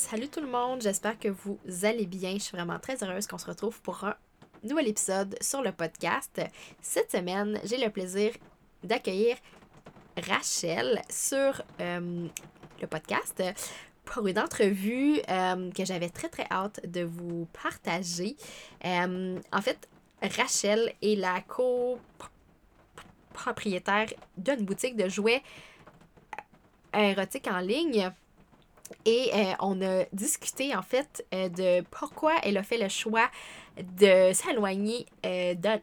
Salut tout le monde, j'espère que vous allez bien. Je suis vraiment très heureuse qu'on se retrouve pour un nouvel épisode sur le podcast. Cette semaine, j'ai le plaisir d'accueillir Rachel sur euh, le podcast pour une entrevue euh, que j'avais très très hâte de vous partager. Euh, en fait, Rachel est la co-propriétaire d'une boutique de jouets érotiques en ligne. Et euh, on a discuté en fait euh, de pourquoi elle a fait le choix de s'éloigner euh, de,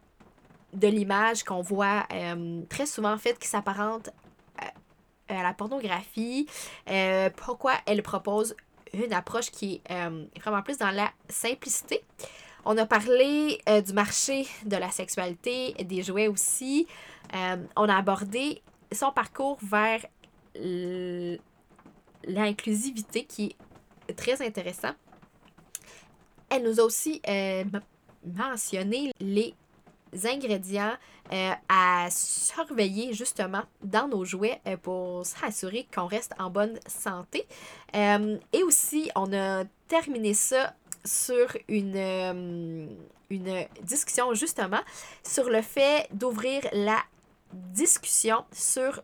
de l'image qu'on voit très souvent en fait qui s'apparente à la pornographie, pourquoi elle propose une approche qui est vraiment plus dans la simplicité. On a parlé du marché de la sexualité, des jouets aussi. on a abordé son parcours vers l'inclusivité qui est très intéressant. Elle nous a aussi euh, mentionné les ingrédients euh, à surveiller justement dans nos jouets euh, pour s'assurer qu'on reste en bonne santé. et aussi, on a terminé ça sur une, une discussion justement sur le fait d'ouvrir la discussion sur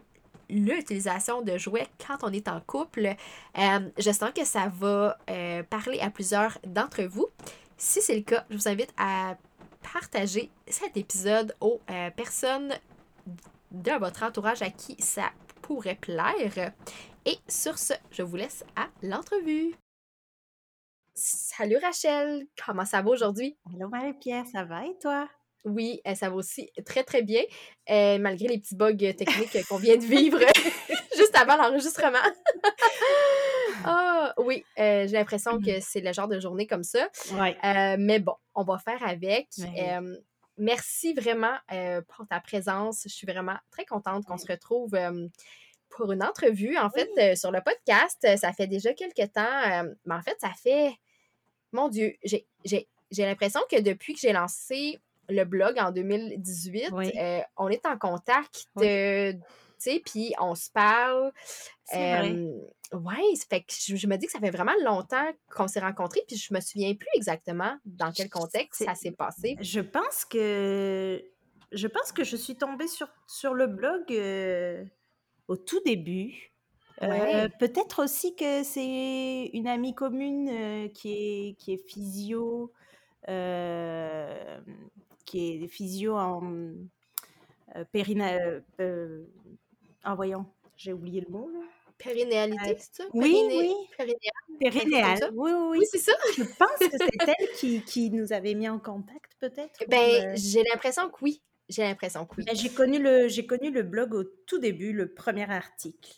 l'utilisation de jouets quand on est en couple. Euh, je sens que ça va euh, parler à plusieurs d'entre vous. Si c'est le cas, je vous invite à partager cet épisode aux euh, personnes de votre entourage à qui ça pourrait plaire. Et sur ce, je vous laisse à l'entrevue. Salut Rachel, comment ça va aujourd'hui? Hello Marie-Pierre, ça va et toi? Oui, ça va aussi très, très bien, malgré les petits bugs techniques qu'on vient de vivre juste avant l'enregistrement. Ah, oui, j'ai l'impression que c'est le genre de journée comme ça. Ouais. mais bon, on va faire avec. merci vraiment pour ta présence. Je suis vraiment très contente qu'on se retrouve pour une entrevue, en fait, sur le podcast. Ça fait déjà quelques temps, mais en fait, ça fait, mon Dieu, j'ai l'impression que depuis que j'ai lancé le blog en 2018, euh, on est en contact, tu sais, puis on se parle. Euh, oui, fait que je, me dis que ça fait vraiment longtemps qu'on s'est rencontrés, puis je me souviens plus exactement dans quel contexte ça s'est passé. Je pense que je pense que je suis tombée sur, sur le blog euh, au tout début. Peut-être aussi que c'est une amie commune qui, est, qui est physio, qui est physio en euh, périna, euh, euh, en voyant, j'ai oublié le mot là. Périnéalité, c'est ça? Oui, oui. Périnéal. Oui, oui, oui. oui c'est ça. Je pense que c'est elle qui, qui, nous avait mis en contact, peut-être. Ben, j'ai l'impression que oui. J'ai l'impression que oui. Ben, j'ai connu, le, j'ai connu le blog au tout début, le premier article.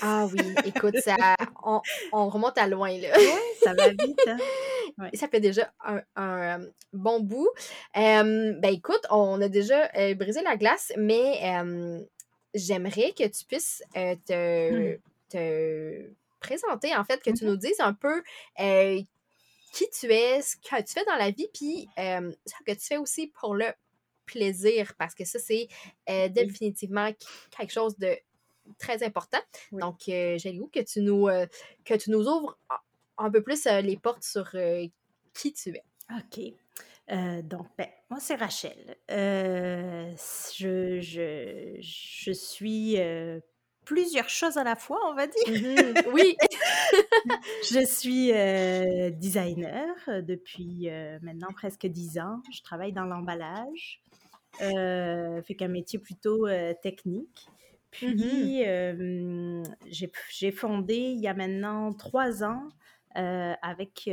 Ah oui, écoute, ça, on, on remonte à loin, là. Oui, ça va vite. Hein. Ça fait déjà un, bon bout. ben écoute, on a déjà brisé la glace, mais j'aimerais que tu puisses te, mmh. te, présenter, en fait, que tu nous dises un peu qui tu es, ce que tu fais dans la vie, puis ce que tu fais aussi pour le plaisir, parce que ça, c'est définitivement quelque chose de très important. Donc, j'ai le goût que tu nous, que tu nous ouvres un peu plus les portes sur qui tu es. OK. donc, ben, moi, c'est Rachel. je, je, je, suis plusieurs choses à la fois, on va dire. Mmh oui. je suis euh, designer depuis maintenant presque dix ans. Je travaille dans l'emballage. Euh, fait qu'un métier plutôt technique. Puis, mmh j'ai fondé il y a maintenant trois ans avec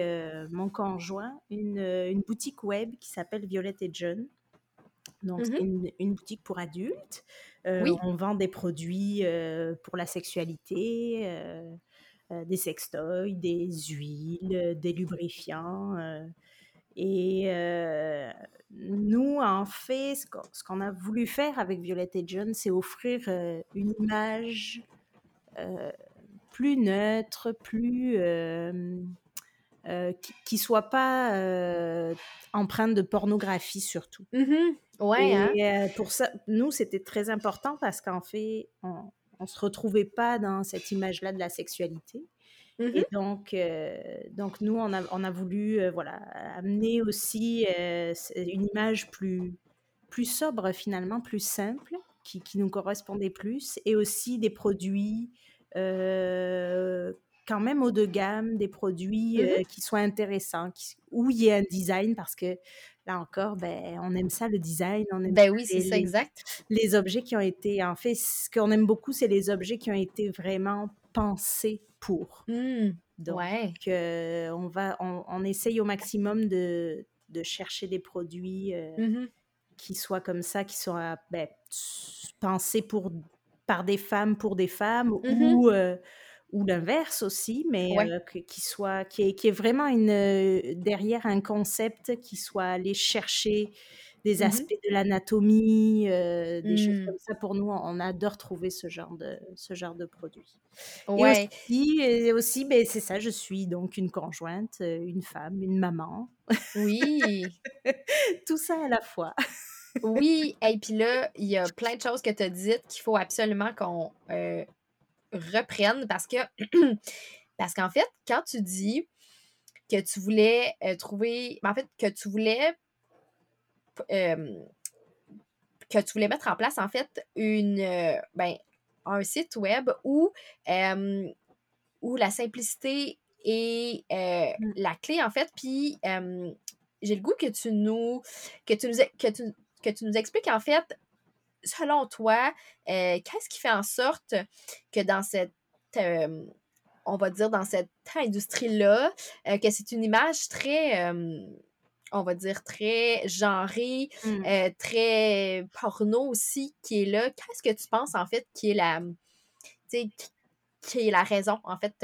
mon conjoint une, une, boutique web qui s'appelle Violette et John. Donc, c'est mmh une, boutique pour adultes. oui. On vend des produits pour la sexualité, des sextoys, des huiles, des lubrifiants. et nous, en fait, ce qu'on a voulu faire avec Violette et John, c'est offrir une image plus neutre, plus euh, qui, ne soit pas euh, empreinte de pornographie surtout. Mmh ouais. Et hein. euh, pour ça, nous, c'était très important parce qu'en fait, on, ne se retrouvait pas dans cette image-là de la sexualité. Mmh et donc, donc nous, on a, on a voulu voilà, amener aussi une image plus, plus sobre finalement, plus simple, qui, qui nous correspondait plus, et aussi des produits quand même haut de gamme, des produits mmh qui soient intéressants, où il y ait un design, parce que là encore, ben, on aime ça, le design. On aime ben oui, c'est ça, exact. Les objets qui ont été, en fait, ce qu'on aime beaucoup, c'est les objets qui ont été vraiment pensés pour. Mmh, Donc, on, va, on, essaye au maximum de, de chercher des produits mmh qui soient comme ça, qui soient ben, pensés pour, par des femmes pour des femmes, ou ou l'inverse aussi, mais qui soit qui est, qui est vraiment une derrière un concept qui soit allé chercher des mmh aspects de l'anatomie, des choses mmh. comme ça. Pour nous, on adore trouver ce genre de ce genre de produit. Ouais. Et aussi, et aussi ben, c'est ça, je suis donc une conjointe, une femme, une maman. Oui. Tout ça à la fois. Oui, et puis là, il y a plein de choses que tu as dites qu'il faut absolument qu'on reprennent parce que parce qu'en fait, quand tu dis que tu voulais euh, trouver, en fait, que tu voulais que tu voulais mettre en place en fait une euh, ben, un site web où, où la simplicité est euh, mmh. la clé en fait, puis j'ai le goût que tu nous que tu nous que tu, que tu nous expliques en fait selon toi, euh, qu'est-ce qui fait en sorte que dans cette, euh, on va dire, dans cette industrie-là, euh, que c'est une image très, on va dire, très genrée, mmh. très porno aussi qui est là? Qu'est-ce que tu penses, en fait, qui est la, qui est la raison, en fait,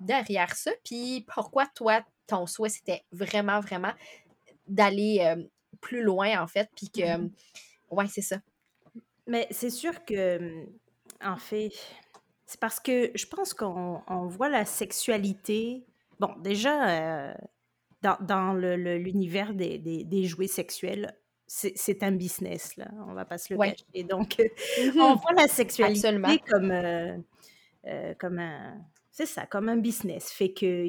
derrière ça? Puis pourquoi, toi, ton souhait, c'était vraiment, vraiment d'aller plus loin, en fait, puis que, mmh ouais, c'est ça. Mais c'est sûr que, mmh, en fait, c'est parce que je pense qu'on voit la sexualité, bon, déjà, euh, dans, dans l'univers des, des, jouets sexuels, c'est un business, là, on va pas se le cacher. Donc, mmh on voit la sexualité comme, euh, euh, comme un... C'est ça, comme un business. Fait que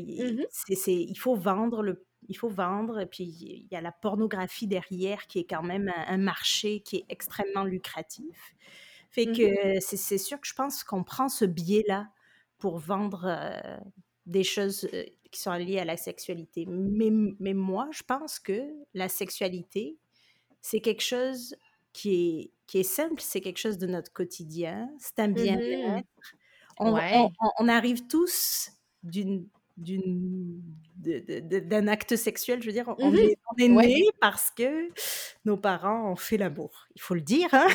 c'est il faut vendre le il faut vendre. Et puis, il y a la pornographie derrière qui est quand même un, marché qui est extrêmement lucratif. Fait mmh que c'est sûr que je pense qu'on prend ce biais-là pour vendre euh, des choses euh, qui sont liées à la sexualité. Mais, mais moi, je pense que la sexualité, c'est quelque chose qui est, qui est simple, c'est quelque chose de notre quotidien, c'est un mmh bien-être. On, on, arrive tous d'une d'un acte sexuel, je veux dire, on, mmh est, on est né parce que nos parents ont fait l'amour. Il faut le dire. Hein?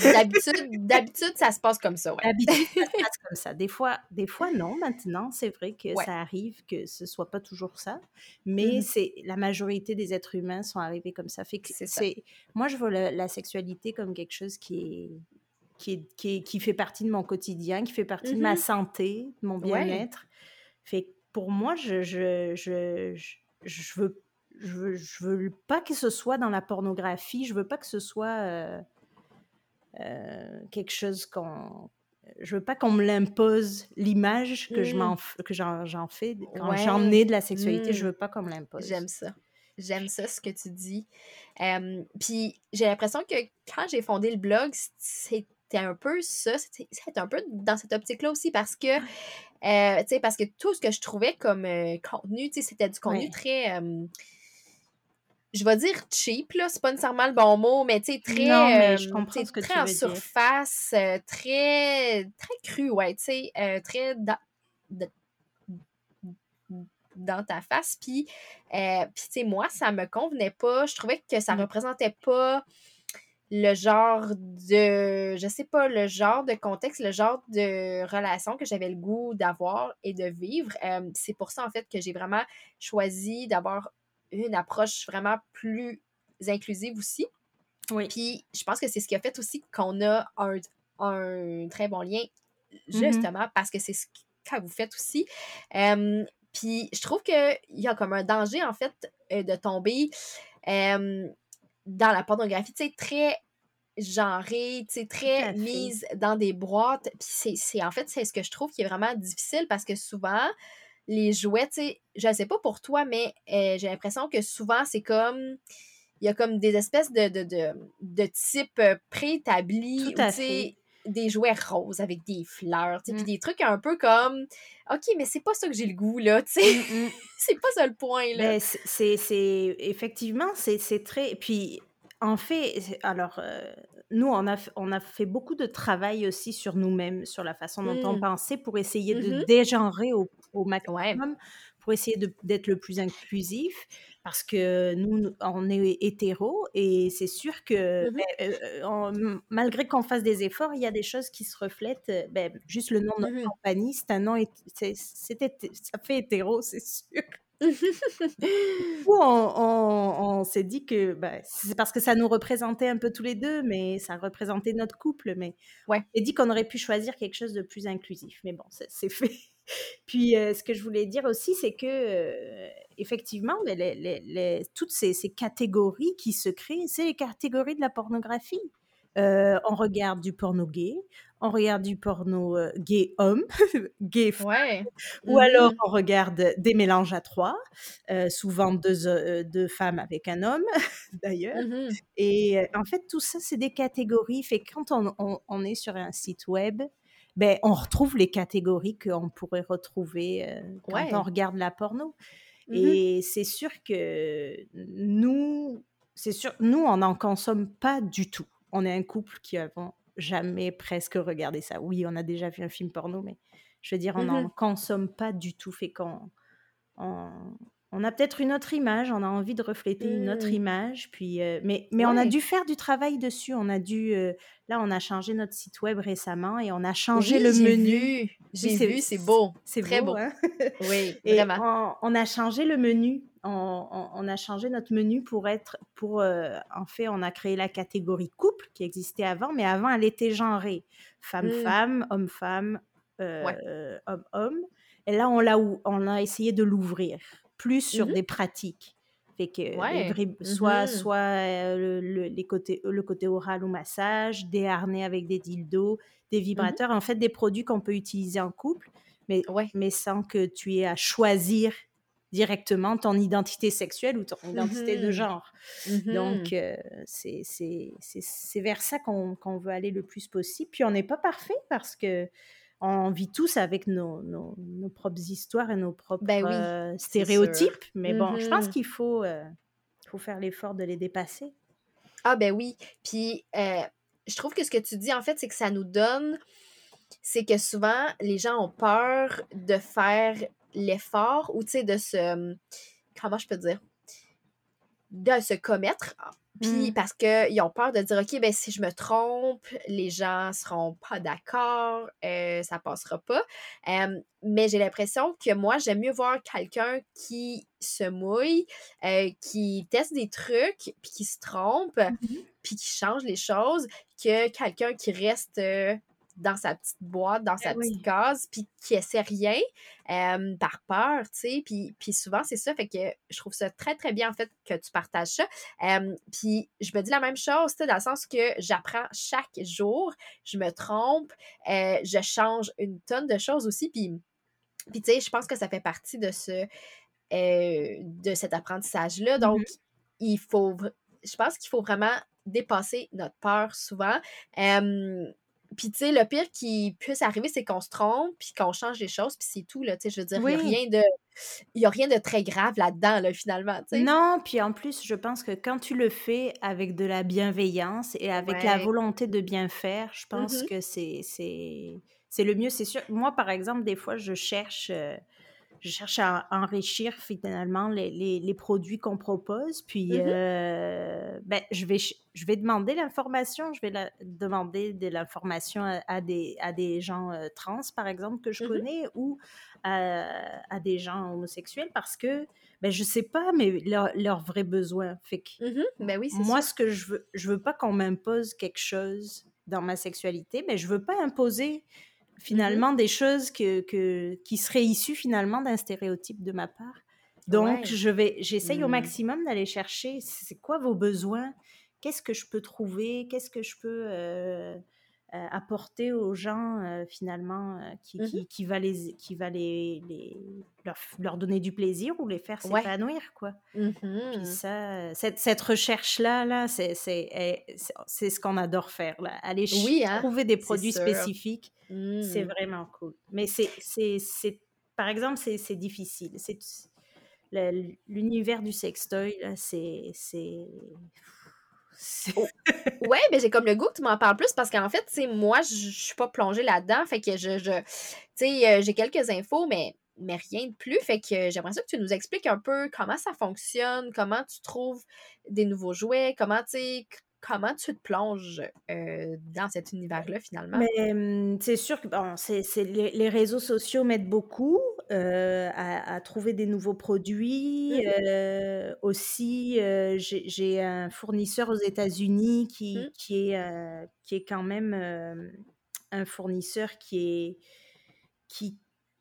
D'habitude, ça se passe comme ça. D'habitude, ça se passe comme ça. Des fois, des fois non. Maintenant, c'est vrai que ça arrive que ce soit pas toujours ça, mais mmh c'est la majorité des êtres humains sont arrivés comme ça. Fait que c'est moi, je vois la, sexualité comme quelque chose qui est qui, qui, qui, fait partie de mon quotidien, qui fait partie de ma mmh santé, de mon bien-être. Fait pour moi, je, je, je, je, veux, je, veux, je veux pas que ce soit dans la pornographie, je veux pas que ce soit euh, euh, quelque chose qu'on. Je veux pas qu'on me l'impose, l'image que je m'en mmh. que j'en fais quand j'en ai de la sexualité, je mmh. veux pas qu'on me l'impose. J'aime ça. J'aime ça, ce que tu dis. puis j'ai l'impression que quand j'ai fondé le blog, c'est c'était un peu ça. C'était un peu dans cette optique-là aussi parce que, euh, tu sais, parce que tout ce que je trouvais comme euh, contenu, tu sais, c'était du contenu très. Euh, je vais dire cheap, là, c'est pas nécessairement le bon mot, mais tu sais, très. Non, mais je comprends ce que très tu en veux dire. surface, très, très cru, ouais, tu sais, très dans, de- dans ta face. Puis, puis tu sais, moi, ça me convenait pas. Je trouvais que ça Mm. représentait pas le genre de, je sais pas, le genre de contexte, le genre de relation que j'avais le goût d'avoir et de vivre. Euh, c'est pour ça, en fait, que j'ai vraiment choisi d'avoir une approche vraiment plus inclusive aussi. Oui. Puis je pense que c'est ce qui a fait aussi qu'on a un, un très bon lien, Mhm. justement, parce que c'est ce que vous faites aussi. Euh, puis je trouve qu'il y a comme un danger, en fait, euh, de tomber euh, dans la pornographie, tu sais, très genrée, tu sais, très mise dans des boîtes. Puis c'est, en fait, c'est ce que je trouve qui est vraiment difficile parce que souvent, les jouets, tu sais, je sais pas pour toi, mais euh, j'ai l'impression que souvent, c'est comme. Il y a comme des espèces de, de, de, de types euh, préétablis, Tout ou à tu sais, fait. Des jouets roses avec des fleurs, puis Mm. des trucs un peu comme. OK, mais c'est pas ça que j'ai le goût, là, tu sais. Mm, mm. c'est pas ça le point, là. Ben, c'est- effectivement c'est très puis en fait alors euh, nous on a on a fait beaucoup de travail aussi sur nous-mêmes sur la façon dont on pensait pour essayer de Mhm. dégenrer au, au Ouais. maximum pour essayer d'être le plus inclusif parce que nous on est hétéro et c'est sûr que Mhm. ben, euh, on- malgré qu'on fasse des efforts il y a des choses qui se reflètent euh, ben, juste le nom de notre Mhm. compagnie c'est un nom c'est ça fait hétéro c'est sûr coup, on, on- on s'est dit que bah, c'est parce que ça nous représentait un peu tous les deux, mais ça représentait notre couple. Mais Ouais. on s'est dit qu'on aurait pu choisir quelque chose de plus inclusif. Mais bon, c'est fait. Puis, euh, ce que je voulais dire aussi, c'est que, euh, effectivement, mais les- les- les- toutes ces, ces catégories qui se créent, c'est les catégories de la pornographie. Euh, on regarde du porno gay, on regarde du porno gay homme, gay femme, Ouais. ou alors Mhm. on regarde des mélanges à trois, souvent deux, deux femmes avec un homme d'ailleurs. Mhm. Et en fait, tout ça, c'est des catégories. Fait quand on, on- on est sur un site web, ben, on retrouve les catégories qu'on pourrait retrouver euh, quand Ouais. on regarde la porno. Mhm. Et c'est sûr que nous, c'est sûr, nous, on n'en consomme pas du tout. On est un couple qui avons jamais presque regardé ça. Oui, on a déjà vu un film porno, mais je veux dire, on n'en Mhm. consomme pas du tout. Fait qu'on on, on a peut-être une autre image, on a envie de refléter une autre Mm. image. Puis, euh, mais, mais on a Ouais. dû faire du travail dessus. On a dû, euh, là, on a changé notre site web récemment et on a changé Oui, le j'ai menu. vu. Oui, J'ai c'est- vu, c'est beau. C'est Très beau, beau. hein? Oui, Et vraiment. on, on a changé le menu. On, on- on a changé notre menu pour être, pour, euh, en fait, on a créé la catégorie couple qui existait avant, mais avant, elle était genrée. Mm. Femme-femme, homme-femme, Ouais. homme-homme. Et là, on l'a, ou- on a essayé de l'ouvrir plus sur Mhm. des pratiques. Fait que Ouais. vrais- soit, soit euh, le, le- les côtés, le côté oral ou massage, des harnais avec des dildos, des Mhm. vibrateurs, en fait, des produits qu'on peut utiliser en couple, mais Ouais. mais sans que tu aies à choisir directement ton identité sexuelle ou ton identité de genre. Donc, euh, c'est vers ça qu'on qu'on veut aller le plus possible. Puis, on n'est pas parfait parce que on vit tous avec nos, nos- nos propres histoires et nos propres Ben oui, euh, stéréotypes. Mais bon, je pense Mhm. qu'il faut, euh, faut faire l'effort de les dépasser. Ah ben oui. Puis euh, je trouve que ce que tu dis, en fait, c'est que ça nous donne, c'est que souvent, les gens ont peur de faire l'effort ou, tu sais, de se... Comment je peux dire? De se commettre. Puis Mm. parce qu'ils ont peur de dire, OK, ben si je me trompe, les gens seront pas d'accord, euh, ça passera pas. Euh, mais j'ai l'impression que moi, j'aime mieux voir quelqu'un qui se mouille, euh, qui teste des trucs, puis qui se trompe, Mhm. puis qui change les choses, que quelqu'un qui reste euh, dans sa petite boîte, dans sa Ben oui. petite case, puis qui essaie rien euh, par peur, tu sais. Puis, puis souvent, c'est ça. Fait que je trouve ça très, très bien, en fait, que tu partages ça. Euh, puis je me dis la même chose, tu sais, dans le sens que j'apprends chaque jour, je me trompe, euh, je change une tonne de choses aussi. Puis, puis tu sais, je pense que ça fait partie de ce euh, de cet apprentissage-là. Donc, Mhm. il faut, je pense qu'il faut vraiment dépasser notre peur souvent. Euh, puis, tu sais, le pire qui puisse arriver, c'est qu'on se trompe, puis qu'on change les choses, puis c'est tout, là, tu sais, je veux dire, il y a rien de il y a rien de très grave là-dedans, là, finalement? Non, puis en plus, je pense que quand tu le fais avec de la bienveillance et avec la volonté de bien faire, je Mmh pense mh. que c'est c'est c'est le mieux, c'est sûr. Moi, par exemple, des fois, je cherche, heu, je cherche à enrichir finalement les les les produits qu'on propose, puis, Mmh mh. heu, beh, je vais je vais demander l'information, je vais la demander de l'information à à des à des gens, heu, trans, par exemple, que je Mmh mh. connais ou, heu, à des gens homosexuels parce que, beh, je sais pas, mais leurs leurs vrais besoins. Fait que Mmh mh. Ben oui, moi, sûr. ce que je veux je veux pas qu'on m'impose quelque chose dans ma sexualité, mais je veux pas imposer Finalement des choses que que qui seraient issues finalement d'un stéréotype de ma part. Donc Ouais. je vais j'essaye au Mmh. maximum d'aller chercher c'est quoi vos besoins? Qu'est-ce que je peux trouver? Qu'est-ce que je peux, heu, apporter aux gens, heu, finalement, heu, qui Mmh mh. qui qui va les qui va les les leur donner du plaisir ou les faire Ouais. s'épanouir, quoi. Mmh Puis ça, cette cette recherche-là, là, c'est c'est est c'est c'est ce qu'on adore faire, là. Aller Oui, hein, trouver des produits spécifiques, c'est Mmh. vraiment cool. Mais c'est c'est c'est par exemple, c'est c'est difficile. C'est l'univers du sextoy, là, c'est c'est c'est O ouais, mais j'ai comme le goût que tu m'en parles plus parce qu'en fait, tu sais, moi, je suis pas plongée là-dedans, fait que je je tu sais, heu, j'ai quelques infos, mais mais rien de plus. Fait que j'aimerais ça que tu nous expliques un peu comment ça fonctionne, comment tu trouves des nouveaux jouets, comment, tu sais, comment tu te plonges, heu, dans cet univers-là, finalement? Mais, mmh, c'est sûr que bon, les les réseaux sociaux m'aident beaucoup, heu, à à trouver des nouveaux Mmh produits, mh. heu, aussi, j'ai un fournisseur aux États-Unis Mmh. qui qui est, qui est quand même, un fournisseur qui est qui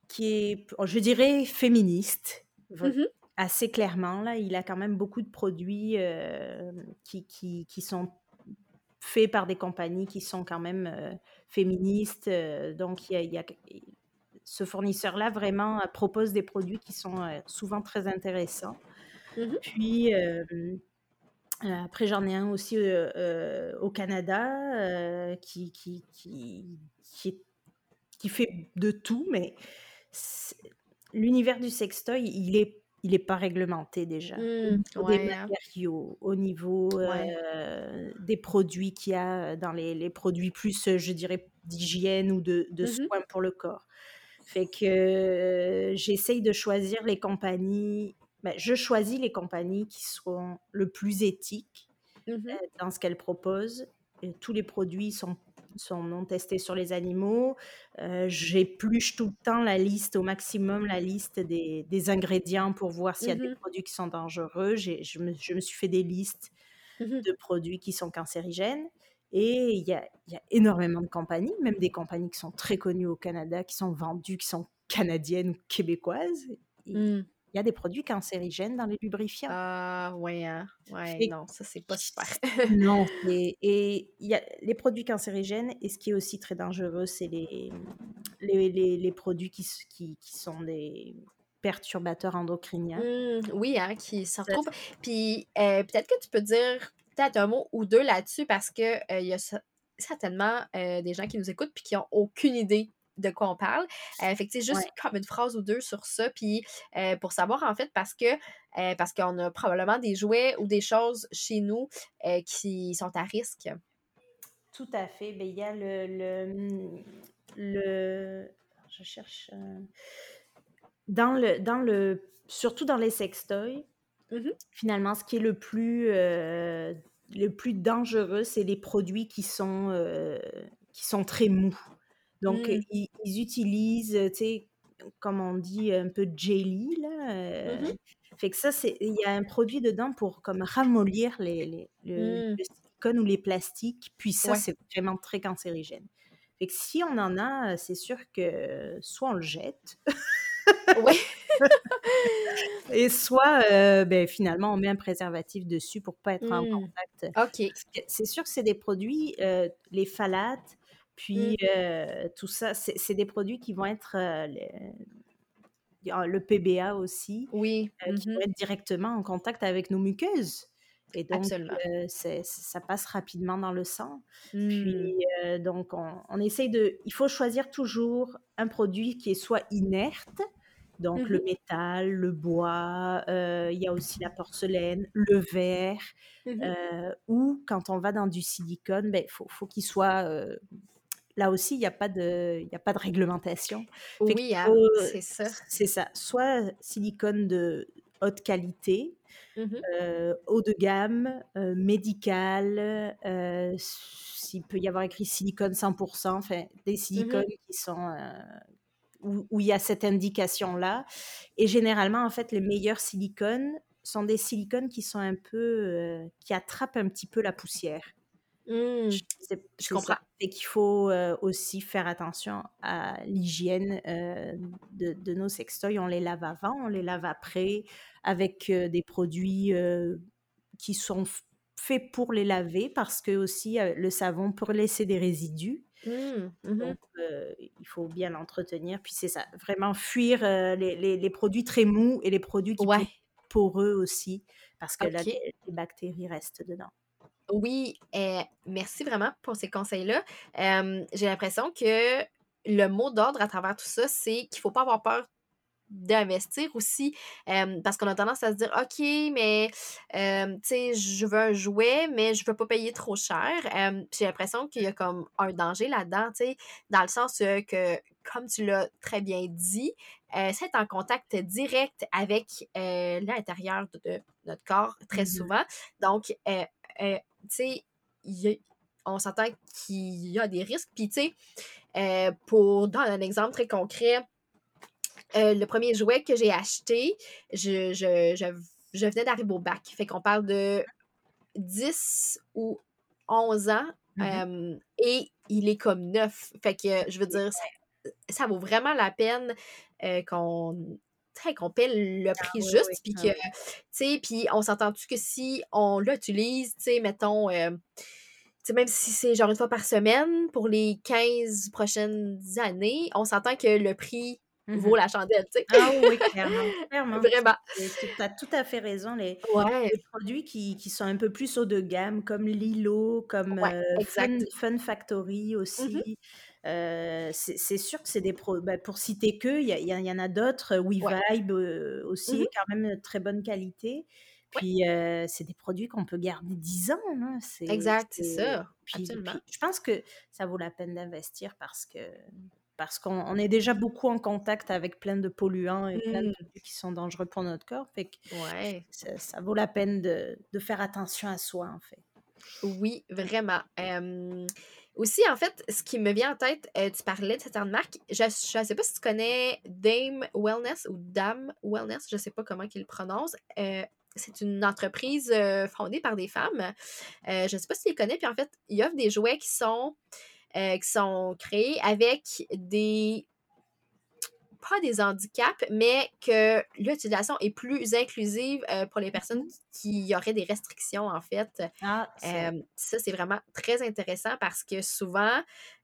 qui est je dirais féministe, Mmh. Assez clairement, là. Il a quand même beaucoup de produits, hem, qui qui qui sont faits par des compagnies qui sont quand même, heu, féministes, heu, donc il y a il y a q i ce fournisseur-là vraiment, propose des produits qui sont, souvent très intéressants. Mmh mh. Puis, après j'en ai un aussi, au Canada, qui qui qui qui fait de tout, mais l'univers du sextoy, il est il est pas réglementé déjà. Au Mmh. niveau des Ouais, hein. matériaux, au niveau, Ouais. heu, des produits qu'il y a, heu, dans les les produits plus, heu, je dirais d'hygiène ou de de Mmh mh. soins pour le corps. Fait que j'essaye de choisir les compagnies bah, je choisis les compagnies qui seront le plus éthiques, Mmh dans ce qu'elles proposent et tous les produits sont sont non testés sur les animaux. Heu, j'épluche tout le temps la liste au maximum, la liste des des ingrédients pour voir s'il y a Mmh des mh. produits qui sont dangereux. Je me je me suis fait des listes Mmh mh. de produits qui sont cancérigènes et il y a il y a énormément de compagnies, même des compagnies qui sont très connues au Canada, qui sont vendues, qui sont canadiennes ou québécoises. Mmh. Il y a des produits cancérigènes dans les lubrifiants. Ah, ouais, hein. Ouais, non, ça, c'est pas super. non, et il y a les produits cancérigènes et ce qui est aussi très dangereux, c'est les, les les les produits qui qui qui sont des perturbateurs endocriniens. Mmh, oui, hein, qui se Ça retrouvent. Puis, heu, peut-être que tu peux dire peut-être un mot ou 2 là-dessus parce que, heu, il y a cer certainement, heu, des gens qui nous écoutent puis qui ont aucune idée de quoi on parle. Fait que, sais, juste ouais. comme une phrase ou 2 sur ça, puis, heu, pour savoir, en fait, parce que, heu, parce qu'on a probablement des jouets ou des choses chez nous, qui sont à risque. Tout à fait. Beh, il y a le le, le je cherche, dans le dans le surtout dans les sextoys, Mmh mh. finalement, ce qui est le plus, le plus dangereux, c'est les produits qui sont, qui sont très mous. Donc, Mmh. ils ils utilisent, tu sais, comme on dit, un peu de jelly Mmh là, mh. heu, fait que ça, c'est il y a un produit dedans pour comme ramollir les les le Mmh. le silicone ou les plastiques, puis ça, Ouais. c'est vraiment très cancérigène. Fait que si on en a, c'est sûr que soit on le jette Ouais. et soit, beh, finalement, on met un préservatif dessus pour pas être en Mmh. contact. OK. Parce que c'est sûr que c'est des produits, les phthalates, puis, Mmh. heu, tout ça, c'est des produits qui vont être, le y a le PBA aussi, Oui. Mmh qui mh. vont être directement en contact avec nos muqueuses Et donc, ça passe rapidement dans le sang. Puis, mmh. donc, on, essaye de. Il faut choisir toujours un produit qui est soit inerte, donc le mmh métal, le bois, il y a aussi la porcelaine, le verre, mmh ou quand on va dans du silicone, il ben, faut, faut qu'il soit là aussi, il n'y a, pas de, a pas de réglementation. Oui, hein, c'est ça. C'est ça. Soit silicone de haute qualité, mmh haut de gamme, médical, s'il peut y avoir écrit silicone 100%, enfin, des mmh silicones qui sont où, il y a cette indication-là. Et généralement, en fait, les meilleurs silicones sont des silicones qui sont un peu, qui attrapent un petit peu la poussière. Mmh. je comprends. Et qu'il faut aussi faire attention à l'hygiène de, de, nos sextoys. On les lave avant, on les lave après, avec des produits qui sont faits pour les laver, parce que aussi le savon peut laisser des résidus. Mmh, mmh Donc, il faut bien l'entretenir. Puis c'est ça, vraiment fuir les, les, produits très mous et les produits qui ouais. poreux aussi, parce que là, les, bactéries restent dedans. Oui, eh, merci vraiment pour ces conseils-là. J'ai l'impression que le mot d'ordre à travers tout ça, c'est qu'il ne faut pas avoir peur d'investir aussi parce qu'on a tendance à se dire OK mais tu sais je veux un jouet mais je veux pas payer trop cher. J'ai l'impression qu'il y a comme un danger là-dedans tu sais dans le sens que comme tu l'as très bien dit c'est en contact direct avec l'intérieur de, notre corps très mmh souvent. Donc tu sais, on s'entend qu'il y a des risques. Puis, tu sais, pour dans un exemple très concret, le premier jouet que j'ai acheté, je, je, venais d'arriver au bac. Fait qu'on parle de 10 ou 11 ans. Mmh et il est comme neuf. Fait que, je veux dire, ça, vaut vraiment la peine qu'on qu'on paie le ah prix juste, puis ah que, tu sais, puis on s'entend-tu que si on l'utilise, tu sais, mettons, euh, même si c'est genre une fois par semaine, pour les 15 prochaines années, on s'entend que le prix vaut mmh la chandelle, tu sais. Ah oui, clairement, clairement. Vraiment. Tu as tout à fait raison. Les, les produits qui, qui, sont un peu plus haut de gamme, comme Lilo, comme euh, Fun, Factory mmh c'est sûr que c'est des pro bah, pour citer que, il y, y, en a d'autres, WeVibe ouais. aussi, mmh quand même de très bonne qualité. Puis c'est des produits qu'on peut garder 10 ans. Hein, exact, c'est ça. Puis, je pense que ça vaut la peine d'investir parce que parce qu'on est déjà beaucoup en contact avec plein de polluants et plein de mmh. produits qui sont dangereux pour notre corps. Fait que ouais. ça, vaut la peine de, de, faire attention à soi, en fait. Oui, vraiment. Aussi, en fait, ce qui me vient en tête, euh, tu parlais de cette marque. Je ne sais pas si tu connais Dame Wellness ou Dame Wellness, je ne sais pas comment qu'ils le prononcent. Euh, c'est une entreprise euh, fondée par des femmes. je ne sais pas si tu les connais. Puis en fait, ils offrent des jouets qui sont, qui sont créés avec des pas des handicaps, mais que l'utilisation est plus inclusive euh, pour les personnes mmh qui auraient des restrictions, en fait. Ah, ça, c'est vraiment très intéressant parce que souvent,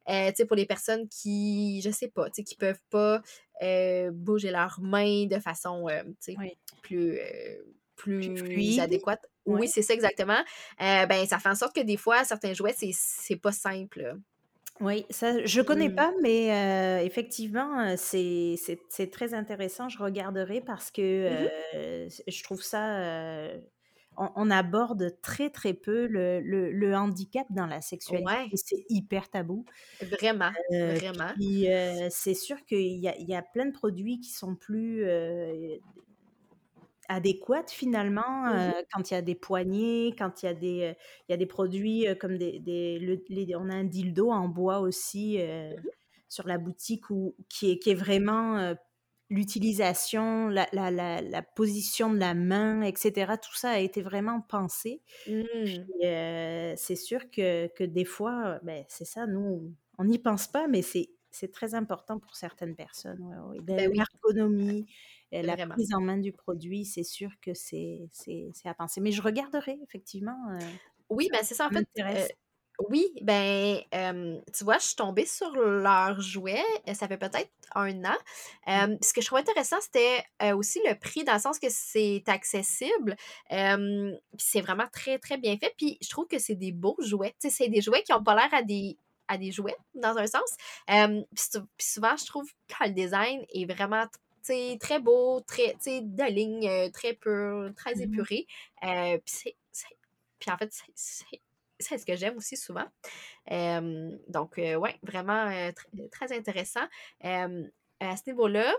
euh, pour les personnes qui, je sais pas, qui peuvent pas euh, bouger leurs mains de façon plus, plus, adéquate. Oui, c'est ça exactement. ben, ça fait en sorte que des fois, certains jouets, c'est pas simple. Oui, ça, je connais mmh. pas, mais effectivement, c'est c'est très intéressant. Je regarderai parce que mmh je trouve ça. on, aborde très très peu le, le, handicap dans la sexualité. C'est hyper tabou. Vraiment, vraiment. c'est sûr qu'il y a, y a plein de produits qui sont plus adéquate finalement mmh quand il y a des poignées, quand il y a des, il y a des produits comme des, des on a un dildo en bois aussi mmh sur la boutique où, qui, est, qui est vraiment l'utilisation, la, la, la, position de la main, etc. Tout ça a été vraiment pensé. Mmh. c'est sûr que, que, des fois, ben, c'est ça, nous, on n'y pense pas, mais c'est c'est très important pour certaines personnes. Ben l'ergonomie, la prise en main du produit, c'est sûr que c'est à penser. Mais je regarderai, effectivement. oui, ben c'est ça, en fait. Oui, ben, tu vois, je suis tombée sur leurs jouets, heu, ça fait peut-être 1 an. Mmh. Ce que je trouvais intéressant, c'était, aussi le prix dans le sens que c'est accessible, c'est vraiment très, très bien fait. Puis je trouve que c'est des beaux jouets. Tu sais, c'est des jouets qui ont pas l'air à des à des jouets, dans un sens. Puis sou puis souvent, je trouve que le design est vraiment sais, très beau, très tu sais, de lignes, heu, très pures, très Mmh mh. épurées. Heu, puis c'est c'est en fait, c'est c'est c'est ce que j'aime aussi souvent. Donc, heu, ouais, vraiment, tr très intéressant. À ce niveau-là,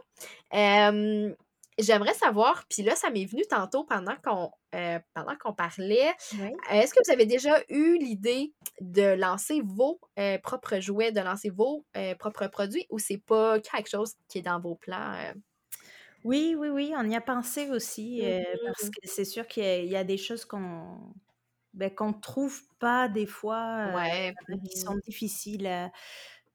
j'aimerais savoir, puis là, ça m'est venu tantôt pendant qu'on, heu, pendant qu'on parlait, est-ce que vous avez déjà eu l'idée de lancer vos, propres jouets, de lancer vos, propres produits ou c'est pas quelque chose qui est dans vos plans? Oui, oui, oui, on y a pensé aussi, Mmh heu, parce mh. que c'est sûr qu'il y a il y a des choses qu'on beh, qu'on trouve pas des fois, heu, Mmh qui sont difficiles à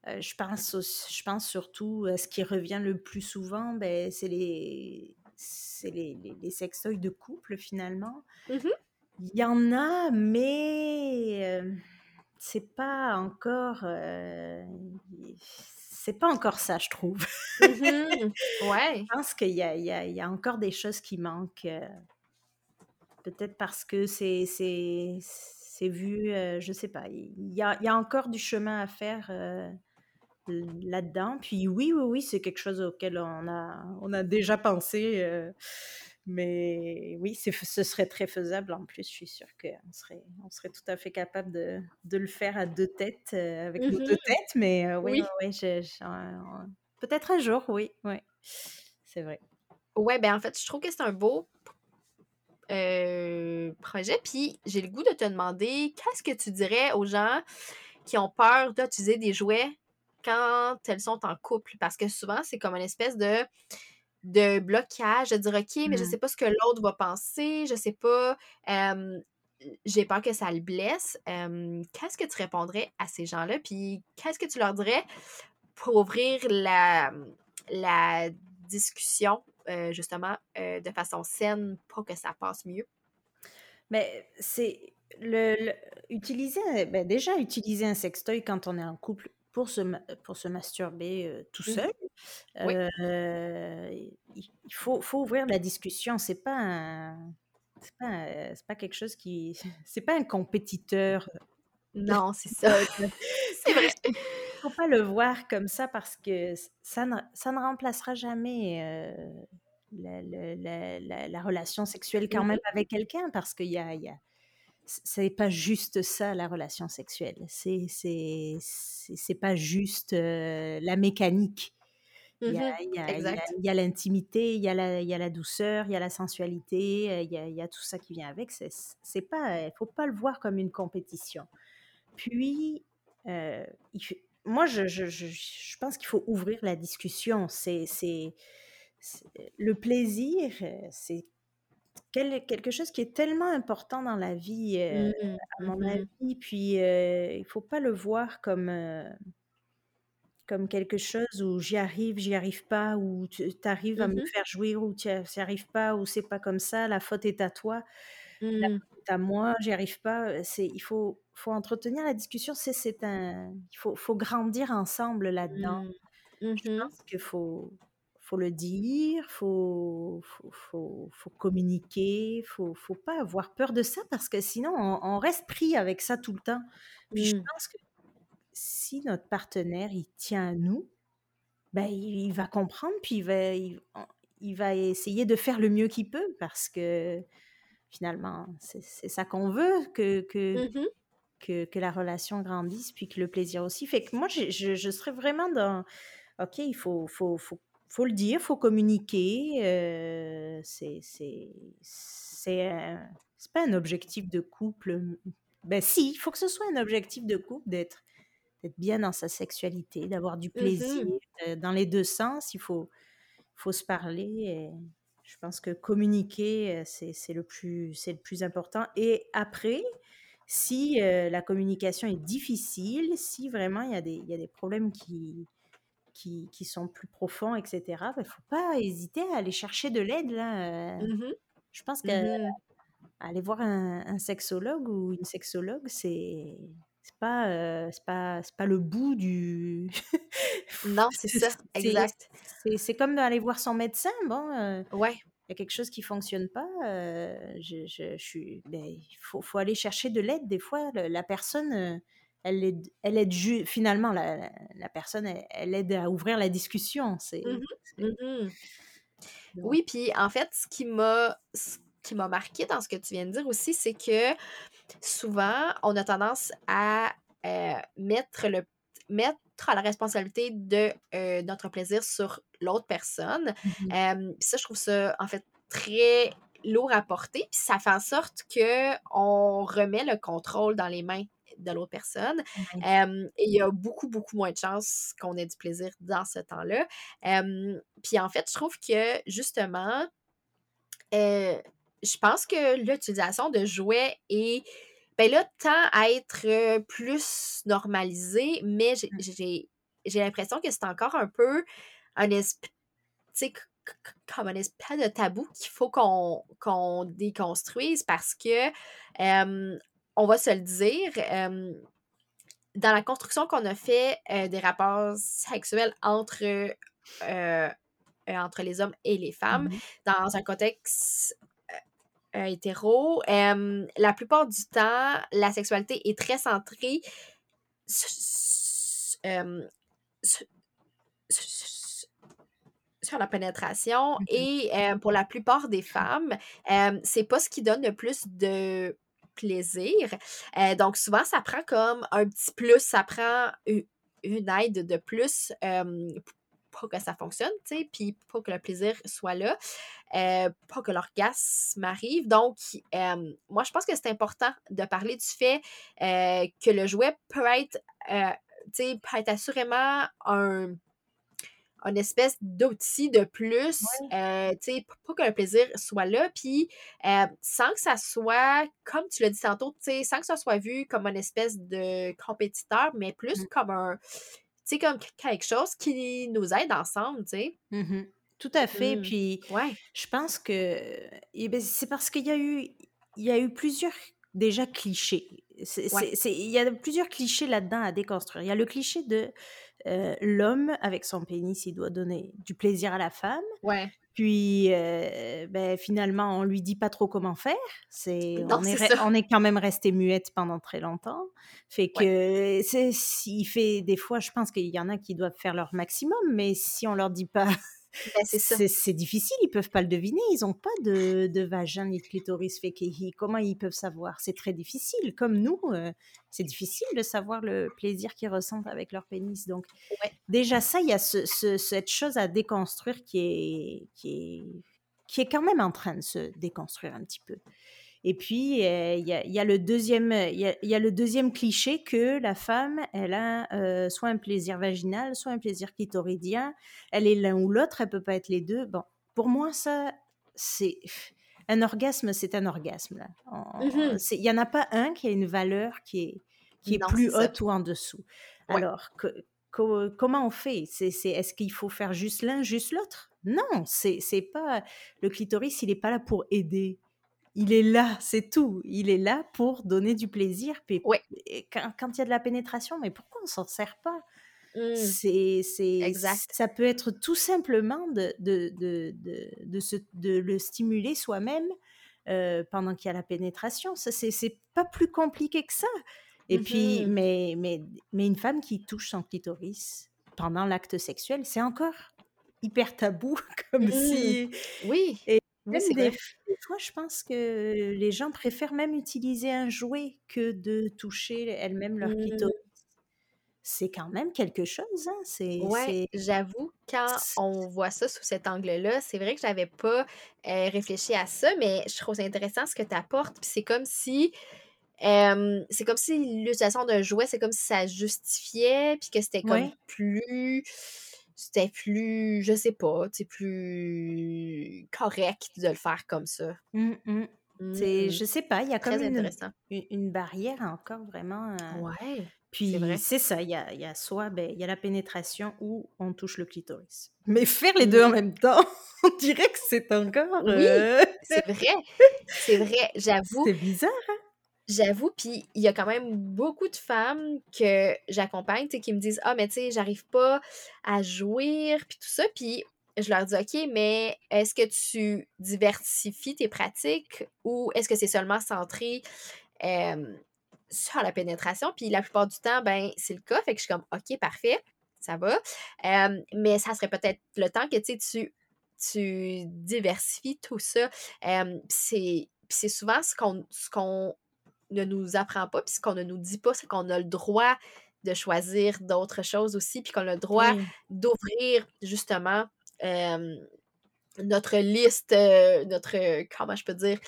heu, je pense je pense surtout à ce qui revient le plus souvent, beh, c'est les c'est les les les sextoys de couple finalement. Mmh mh. Il y en a, mais hem, c'est pas encore, heu, c'est pas encore ça, je trouve. Mh. Ouais. Je pense qu'il y a il y a il y a encore des choses qui manquent, heu peut-être parce que c'est vu, heu, je sais pas, il y a il y a encore du chemin à faire, heu, l là-dedans. Puis oui, oui, oui, c'est quelque chose auquel on a on a déjà pensé, heu, mais oui, ce serait très faisable en plus, je suis sûre qu'on serait on serait tout à fait capable de de le faire à 2 têtes, heu, avec Mmh nos 2 mh. têtes, mais heu, oui, oui, peut-être un jour, oui, ouais, c'est vrai. Ouais, ben, en fait, je trouve que c'est un beau heu, projet. Puis j'ai le goût de te demander, qu'est-ce que tu dirais aux gens qui ont peur d'utiliser des jouets quand elles sont en couple? Parce que souvent, c'est comme une espèce de de blocage, de dire: «OK, mais je Mmh. sais pas ce que l'autre va penser, je sais pas, j'ai peur que ça le blesse». Qu'est-ce que tu répondrais à ces gens-là? Puis qu'est-ce que tu leur dirais pour ouvrir la, mmh, la discussion, justement, de façon saine pour que ça passe mieux? Mais c'est le le utiliser bah, déjà utiliser un sextoy quand on est en couple pour se ma pour se masturber, tout Mmh seul. Oui. il faut faut ouvrir la discussion. C'est pas un c'est pas pas quelque chose qui c'est pas un compétiteur, heu, Non, c'est ça. C'est vrai. faut pas le voir comme ça parce que ça ne ça ne remplacera jamais, la le la la la relation sexuelle quand Mmh même mh. avec quelqu'un parce qu'il y a y a c'est pas juste ça la relation sexuelle. C'est c'est pas juste, heu, la mécanique. Il y a l'intimité, il y a la il y a la douceur, il y a la sensualité, heu, il y a il y a tout ça qui vient avec. C'est pas, heu, faut pas le voir comme une compétition. Puis, il moi je je je je pense qu'il faut ouvrir la discussion. C'est le plaisir, c'est quel quelque chose qui est tellement important dans la vie, heu, Mmh mh. à Mmh mon mh. avis, puis, heu, il faut pas le voir comme, heu comme quelque chose où j'y arrive, j'y arrive pas, ou tu tu arrives à Mmh me mh. faire jouir ou tu y a tu y arrives pas, ou c'est pas comme ça, la faute est à toi, la Mmh. faute est à moi, j'y arrive pas, heu, c'est il faut faut entretenir la discussion, c'est c'est un il faut faut grandir ensemble là-dedans. Mmh. Mmh Je mh. pense qu'il faut faut le dire, faut faut faut faut communiquer, faut faut pas avoir peur de ça parce que sinon on on reste pris avec ça tout le temps. Puis je Mmh. pense que si notre partenaire, il tient à nous, bah, il il va comprendre, puis il va il va essayer de faire le mieux qu'il peut parce que finalement, c'est ça qu'on veut, que que Mmh mh. que que la relation grandisse, puis que le plaisir aussi. Fait que moi, je je je serais vraiment dans OK, il faut faut faut faut le dire, faut communiquer, heu, c'est pas un objectif de couple, mmh, bah, si, il faut que ce soit un objectif de couple d'être d'être bien dans sa sexualité, d'avoir du Mmh plaisir, mh. heu, dans les 2 sens. Il faut faut se parler et je pense que communiquer, c'est le plus c'est le plus important et après, si, la communication est difficile, si vraiment il y a des il y a des problèmes qui qui qui sont plus profonds et cetera, bah, faut pas hésiter à aller chercher de l'aide là, heu, Mmh mh. je pense Mmh qu'aller mh. voir un un sexologue ou une sexologue, c'est c'est pas, c'est pas, c'est pas le bout du. non, c'est ça, exact. C'est comme d'aller voir son médecin. Bon, ouais. il y a quelque chose qui fonctionne pas. je, je, je, suis, ben, il faut, faut, aller chercher de l'aide. Des fois, la personne, elle aide, elle aide finalement, la, la personne, elle, aide à ouvrir la discussion. C'est. Mmh mmh oui, puis en fait, ce qui m'a qui m'a marqué dans ce que tu viens de dire aussi, c'est que souvent, on a tendance à euh, mettre, le, mettre à la responsabilité de euh, notre plaisir sur l'autre personne. Mmh ça, je trouve ça, en fait, très lourd à porter. Puis ça fait en sorte qu'on remet le contrôle dans les mains de l'autre personne. et il y a beaucoup, beaucoup moins de chances qu'on ait du plaisir dans ce temps-là. puis en fait, je trouve que justement, euh, je pense que l'utilisation de jouets est ben là, tend à être plus normalisée, mais j'ai l'impression que c'est encore un peu un espèce, comme un espèce de tabou qu'il faut qu'on déconstruise parce que on va se le dire, dans la construction qu'on a fait des rapports sexuels entre, entre les hommes et les femmes, mmh dans un contexte hétéro, la plupart du temps, la sexualité est très centrée sur, la pénétration mmh et pour la plupart des femmes, c'est pas ce qui donne le plus de plaisir. Euh, donc, souvent, ça prend comme un petit plus, ça prend une aide de plus pour que ça fonctionne, tu sais, puis pour que le plaisir soit là, euh, pour que l'orgasme arrive. Donc, moi, je pense que c'est important de parler du fait euh, que le jouet peut être, tu sais, peut être assurément un une espèce d'outil de plus, euh, tu sais, pour que le plaisir soit là, puis euh, sans que ça soit, comme tu l'as dit tantôt, tu sais, sans que ça soit vu comme une espèce de compétiteur, mais plus mmh. comme un, tu sais, comme quelque chose qui nous aide ensemble, tu sais. Mmh Tout à fait, mmh. puis ouais. je pense que eh ben, c'est parce qu'il y a eu, il y a eu plusieurs déjà clichés. Il y a plusieurs clichés là-dedans à déconstruire. Il y a le cliché de euh, l'homme, avec son pénis, il doit donner du plaisir à la femme. Ouais. Puis, euh, ben, finalement, on lui dit pas trop comment faire. C'est, on, est, on est quand même resté muette pendant très longtemps. Fait que, c'est, il fait des fois, je pense qu'il y en a qui doivent faire leur maximum, mais si on leur dit pas ben, c'est difficile, ils peuvent pas le deviner, ils n'ont pas de, de, vagin ni de clitoris fait comment ils peuvent savoir? C'est très difficile, comme nous, euh, c'est difficile de savoir le plaisir qu'ils ressentent avec leur pénis. Donc déjà ça, il y a cette chose à déconstruire qui est, qui, est, qui est quand même en train de se déconstruire un petit peu. Et puis, euh, il y, a, le deuxième, il y, a, le deuxième cliché que la femme, elle a euh, soit un plaisir vaginal, soit un plaisir clitoridien. Elle est l'un ou l'autre, elle peut pas être les deux. Bon, pour moi, ça, c'est un orgasme, c'est un orgasme. Mmh il n'y en a pas un qui a une valeur qui est, qui est plus haute ou en dessous. Alors, que, comment on fait? C'est Est-ce qu'il faut faire juste l'un, juste l'autre? Non, c'est pas. Le clitoris, il n'est pas là pour aider il est là, c'est tout. Il est là pour donner du plaisir. Puis quand, il y a de la pénétration, mais pourquoi on s'en sert pas? Mmh. C'est, exact. Ça peut être tout simplement de, de, de, de, de le stimuler soi-même euh, pendant qu'il y a la pénétration. Ça, c'est, pas plus compliqué que ça. Et puis, mmh mais, mais, mais une femme qui touche son clitoris pendant l'acte sexuel, c'est encore hyper tabou, comme mmh. si. Oui des, fois, je pense que les gens préfèrent même utiliser un jouet que de toucher elles-mêmes leur mmh. clitoris. C'est quand même quelque chose, hein? C'est, ouais, j'avoue, quand on voit ça sous cet angle-là, c'est vrai que j'avais pas réfléchi à ça, mais je trouve ça intéressant ce que tu apportes. Puis c'est comme si c'est comme si l'utilisation d'un jouet, c'est comme si ça justifiait, puis que c'était comme plus c'était plus, je sais pas, c'est plus correct de le faire comme ça. C'est, mmh. je sais pas, il y a comme une, une, barrière encore vraiment. Euh, ouais. Puis c'est ça, il y a, y a, soit ben, il y a la pénétration ou on touche le clitoris. Mais faire les deux en même temps, on dirait que c'est encore. Oui, euh, c'est vrai. C'est vrai, j'avoue. C'est bizarre, hein? J'avoue, puis il y a quand même beaucoup de femmes que j'accompagne, qui me disent Ah, mais tu sais, j'arrive pas à jouir, puis tout ça. Puis je leur dis OK, mais est-ce que tu diversifies tes pratiques ou est-ce que c'est seulement centré sur la pénétration? Puis la plupart du temps, ben, c'est le cas. Fait que je suis comme OK, parfait, ça va. mais ça serait peut-être le temps que tu, tu diversifies tout ça. c'est c'est souvent ce qu'on ne nous apprend pas, puis ce qu'on ne nous dit pas, c'est qu'on a le droit de choisir d'autres choses aussi, puis qu'on a le droit d'ouvrir justement notre liste, notre, comment je peux dire,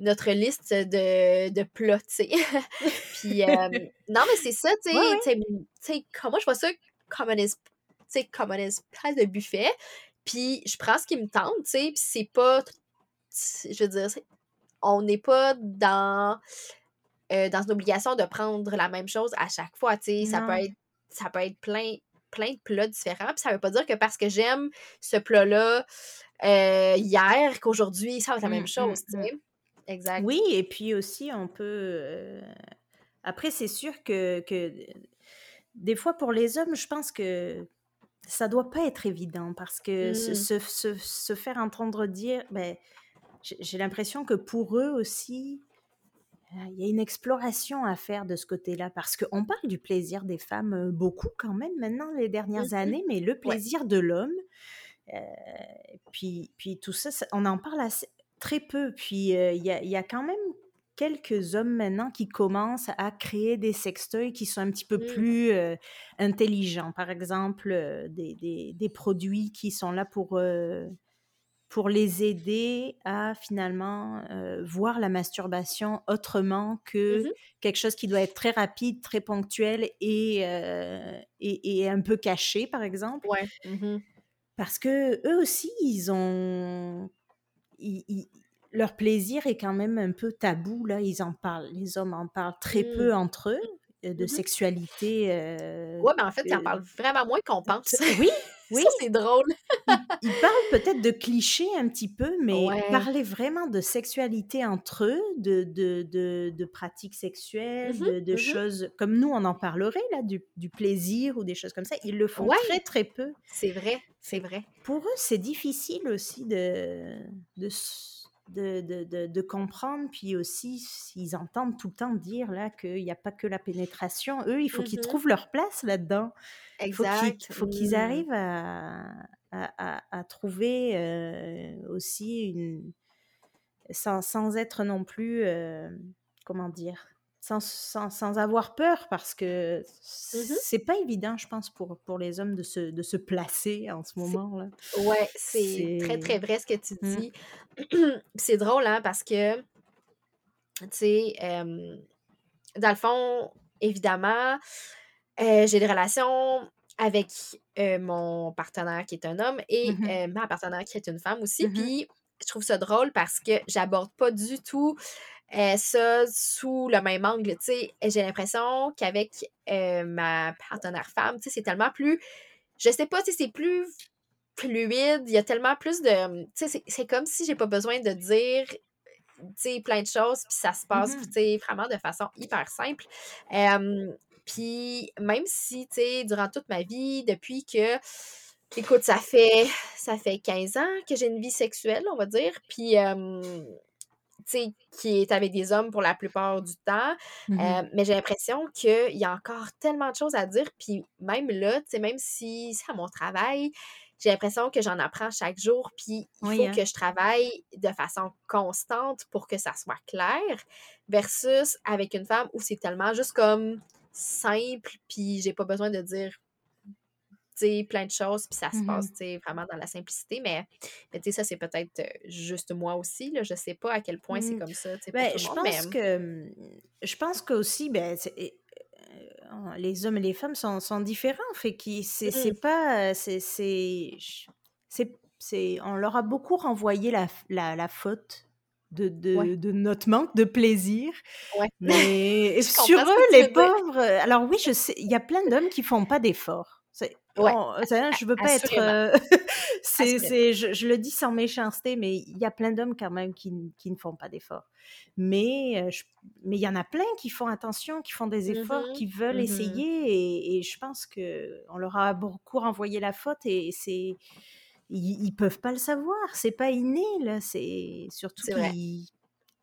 notre liste de, de plats, tu sais. puis, non, mais c'est ça, tu sais, comment je vois ça comme un, comme un espèce de buffet, puis je prends ce qui me tente, tu sais, puis c'est pas, je veux dire, on n'est pas dans euh, dans une obligation de prendre la même chose à chaque fois. Ça peut être, ça peut être plein, plein de plats différents. Puis ça veut pas dire que parce que j'aime ce plat-là euh, hier, qu'aujourd'hui, ça va être la même mmh, chose. Mmh, mmh. Exact. Oui, et puis aussi, on peut. Euh, après, c'est sûr que, que des fois, pour les hommes, je pense que ça doit pas être évident parce que se, se, se, faire entendre dire, ben, j'ai l'impression que pour eux aussi, il y a une exploration à faire de ce côté-là, parce qu'on parle du plaisir des femmes beaucoup quand même maintenant les dernières mmh années, mais le plaisir de l'homme, puis, puis tout ça, on en parle assez, très peu. Puis il y, a, y, a, quand même quelques hommes maintenant qui commencent à créer des sextoys qui sont un petit peu mmh. plus intelligents. Par exemple, des, des, des, produits qui sont là pour pour les aider à finalement euh, voir la masturbation autrement que mmh quelque chose qui doit être très rapide, très ponctuel et, euh, et, un peu caché, par exemple. Ouais. Mmh Parce que eux aussi, ils ont... leur plaisir est quand même un peu tabou, là, ils en parlent, les hommes en parlent très mmh. peu entre eux, euh, de sexualité. ouais, mais en fait, ils en parlent vraiment moins qu'on pense. Oui, oui. c'est drôle. ils, parlent peut-être de clichés un petit peu, mais parler vraiment de sexualité entre eux, de, de, de, de pratiques sexuelles, mmh de, de mmh choses comme nous, on en parlerait, là, du, du, plaisir ou des choses comme ça. Ils le font très, très peu. C'est vrai, c'est vrai. Pour eux, c'est difficile aussi de, de de, de, de, comprendre, puis aussi, ils entendent tout le temps dire là qu'il n'y a pas que la pénétration. Eux, il faut qu'ils mmh trouvent leur place là-dedans. Il faut qu'ils mmh. arrivent à, à, à, trouver euh, aussi une... Sans, sans, être non plus, euh, comment dire, sans, sans, sans, avoir peur, parce que mmh c'est pas évident, je pense, pour, pour les hommes de se, de se placer en ce moment-là. Ouais, c'est très, très vrai ce que tu dis. c'est drôle, hein, parce que, tu sais, dans le fond, évidemment, j'ai des relations avec mon partenaire qui est un homme et mmh ma partenaire qui est une femme aussi. Mmh puis je trouve ça drôle parce que j'aborde pas du tout ça sous le même angle. J'ai l'impression qu'avec ma partenaire femme, c'est tellement plus. Je sais pas, c'est plus fluide, il y a tellement plus de. C'est comme si j'ai pas besoin de dire plein de choses, puis ça se passe mmh vraiment de façon hyper simple. puis même si, tu sais, durant toute ma vie, depuis que, écoute, ça fait, ça fait 15 ans que j'ai une vie sexuelle, on va dire, puis, tu sais, qui est avec des hommes pour la plupart du temps, mmh mais j'ai l'impression qu'il y a encore tellement de choses à dire, puis même là, tu sais, même si c'est à mon travail, j'ai l'impression que j'en apprends chaque jour, puis il faut hein. que je travaille de façon constante pour que ça soit clair, versus avec une femme où c'est tellement juste comme simple, puis j'ai pas besoin de dire plein de choses, puis ça se passe mmh vraiment dans la simplicité. Mais, mais ça, c'est peut-être juste moi aussi. Là, je sais pas à quel point c'est mmh. comme ça. Ben, je, pense que, mmh, je pense que aussi, ben, les hommes et les femmes sont, sont différents. Fait qui c'est mmh. pas. c'est c'est on leur a beaucoup renvoyé la, la, la faute de, de, de, notre manque de plaisir. Mais sur eux, les pauvres. Alors oui, je sais, il y a plein d'hommes qui font pas d'efforts. Ouais, je veux pas être. c'est, je, le dis sans méchanceté, mais il y a plein d'hommes quand même qui, qui ne font pas d'efforts. Mais mais il y en a plein qui font attention, qui font des efforts, mmh qui veulent mmh essayer, et, je pense que on leur a beaucoup renvoyé la faute, et c'est ils, ils peuvent pas le savoir, c'est pas inné là, c'est surtout qu'il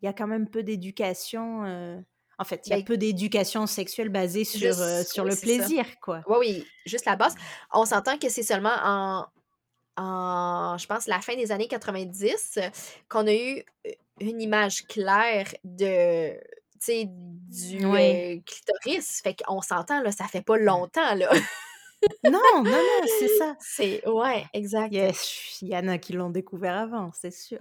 y a quand même peu d'éducation. En fait, il y a peu d'éducation sexuelle basée sur, sur le plaisir, quoi. Oui, oui, juste la base. On s'entend que c'est seulement en, en, je pense, la fin des années 90 qu'on a eu une image claire de, du clitoris. Fait qu'on s'entend, là, ça fait pas longtemps, là. Non, non, non, c'est ça. C'est ouais, exact. il y en a qui l'ont découvert avant, c'est sûr.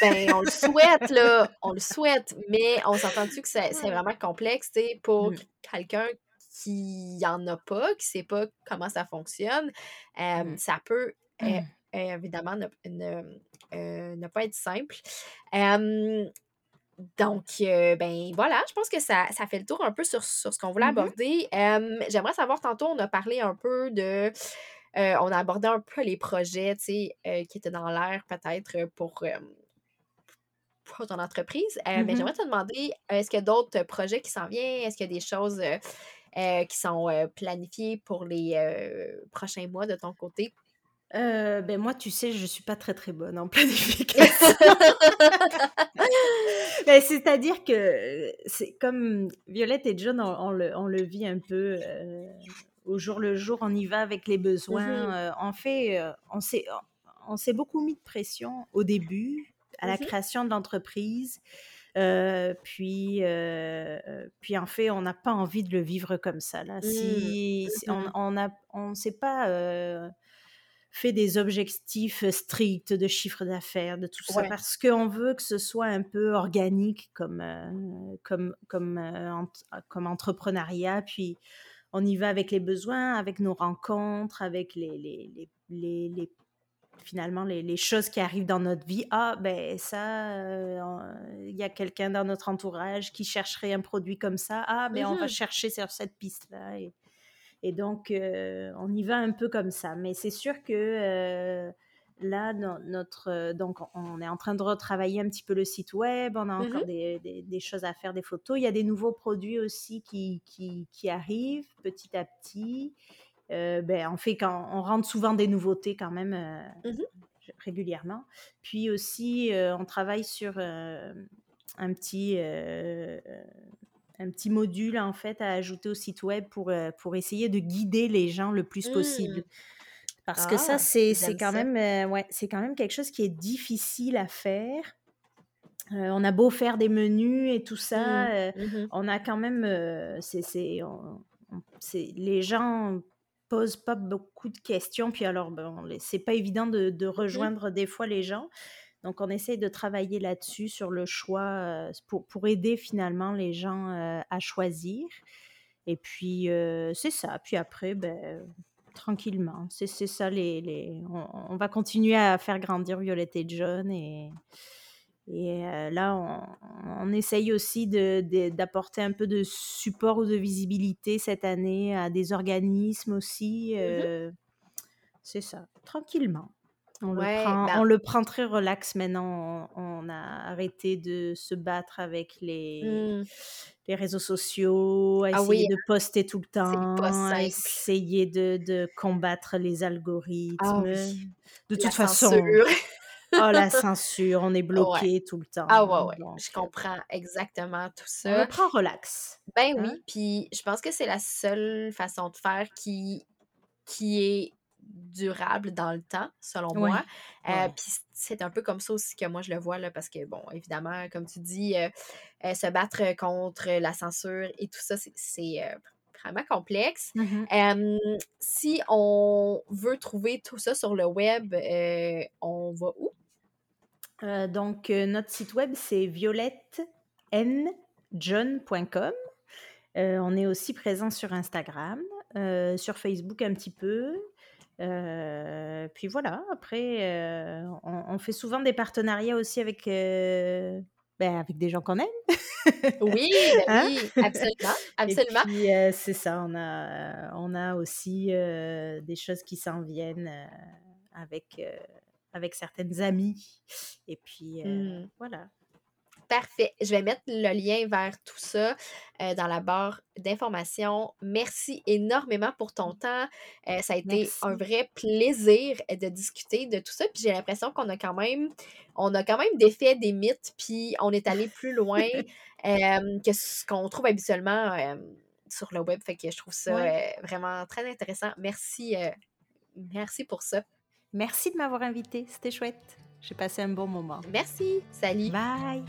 Ben, on le souhaite, là, on le souhaite, mais on s'entend-tu que c'est vraiment complexe, tu sais, pour mmh. quelqu'un qui en a pas, qui sait pas comment ça fonctionne, mmh. ça peut mmh. évidemment ne, ne, pas être simple. Donc, euh, ben voilà, je pense que ça, fait le tour un peu sur, ce qu'on voulait mmh aborder. J'aimerais savoir, tantôt, on a parlé un peu de. Euh, on a abordé un peu les projets, tu sais, euh, qui étaient dans l'air peut-être pour, pour ton entreprise. Mais mmh j'aimerais te demander, est-ce qu'il y a d'autres projets qui s'en viennent? Est-ce qu'il y a des choses qui sont planifiées pour les prochains mois de ton côté? ben moi, tu sais, je suis pas très très bonne en planification. C'est-à-dire que c'est comme Violette et John, on, le, on le, vit un peu au jour le jour. On y va avec les besoins. Mmh en fait, on s'est on s'est beaucoup mis de pression au début à la mmh création de l'entreprise. puis, puis en fait, on n'a pas envie de le vivre comme ça. Là. Si, mmh. on, on, a, on sait pas fait des objectifs stricts de chiffre d'affaires, de tout ça, parce qu'on veut que ce soit un peu organique comme, comme, comme, comme entrepreneuriat. Puis on y va avec les besoins, avec nos rencontres, avec les, les, les, les, finalement les, choses qui arrivent dans notre vie. Ah, ben ça, il y a quelqu'un dans notre entourage qui chercherait un produit comme ça. Ah, ben on va mmh chercher sur cette piste-là. Et, et donc, euh, on y va un peu comme ça. Mais c'est sûr que euh, là, notre, euh, donc, on est en train de retravailler un petit peu le site web. On a mmh encore des, des, choses à faire, des photos. Il y a des nouveaux produits aussi qui, qui, qui arrivent petit à petit. ben, on fait quand on rentre souvent des nouveautés quand même mmh régulièrement. Puis aussi, on travaille sur un petit un petit module en fait à ajouter au site web pour, euh, pour essayer de guider les gens le plus possible. Mmh. Parce que ça, ah, c'est quand, même, euh, ouais, quand même quelque chose qui est difficile à faire. Euh, on a beau faire des menus et tout ça, mmh. Mmh on a quand même. c'est les gens posent pas beaucoup de questions, puis alors, bon, c'est pas évident de, de rejoindre des fois les gens. Donc, on essaye de travailler là-dessus, sur le choix, pour, pour, aider finalement les gens à choisir. Et puis, c'est ça. Puis après, ben, tranquillement, c'est ça. Les, les... On, va continuer à faire grandir Violette et John. Et, et là, on, on, essaye aussi d'apporter de, un peu de support ou de visibilité cette année à des organismes aussi. Mmh c'est ça, tranquillement. On, le prend, on, le prend, très relax maintenant. On, a arrêté de se battre avec les, mmh. les réseaux sociaux, à ah essayer de poster tout le temps, à essayer de, de, combattre les ah algorithmes. De toute façon. oh, la censure, on est bloqué tout le temps. Ah ouais, ouais. je comprends exactement tout ça. On le prend relax. Ben oui, hein? puis je pense que c'est la seule façon de faire qui, qui est durable dans le temps, selon moi. Euh, puis c'est un peu comme ça aussi que moi je le vois, là, parce que, bon, évidemment, comme tu dis, euh, euh, se battre contre la censure et tout ça, c'est vraiment complexe. Mmh si on veut trouver tout ça sur le web, on va où? donc, notre site web, c'est violettenjohn.com. on est aussi présent sur Instagram, sur Facebook un petit peu. Euh, puis voilà, après, euh, on, fait souvent des partenariats aussi avec, euh, ben, avec des gens qu'on aime. Oui, ben Hein? oui, absolument, Et absolument. puis, heu, c'est ça, on a on a aussi, des choses qui s'en viennent, avec, avec certaines amies et puis, Mmh. voilà. Parfait. Je vais mettre le lien vers tout ça, heu, dans la barre d'informations. Merci énormément pour ton temps. Heu, ça a été un vrai plaisir de discuter de tout ça, puis j'ai l'impression qu'on a quand même on a quand même défait des mythes, puis on est allé plus loin, hem, que ce qu'on trouve habituellement, sur le web. Fait que je trouve ça, Ouais. vraiment très intéressant. Merci, merci pour ça. Merci de m'avoir invitée, c'était chouette. J'ai passé un bon moment. Merci, salut. Bye.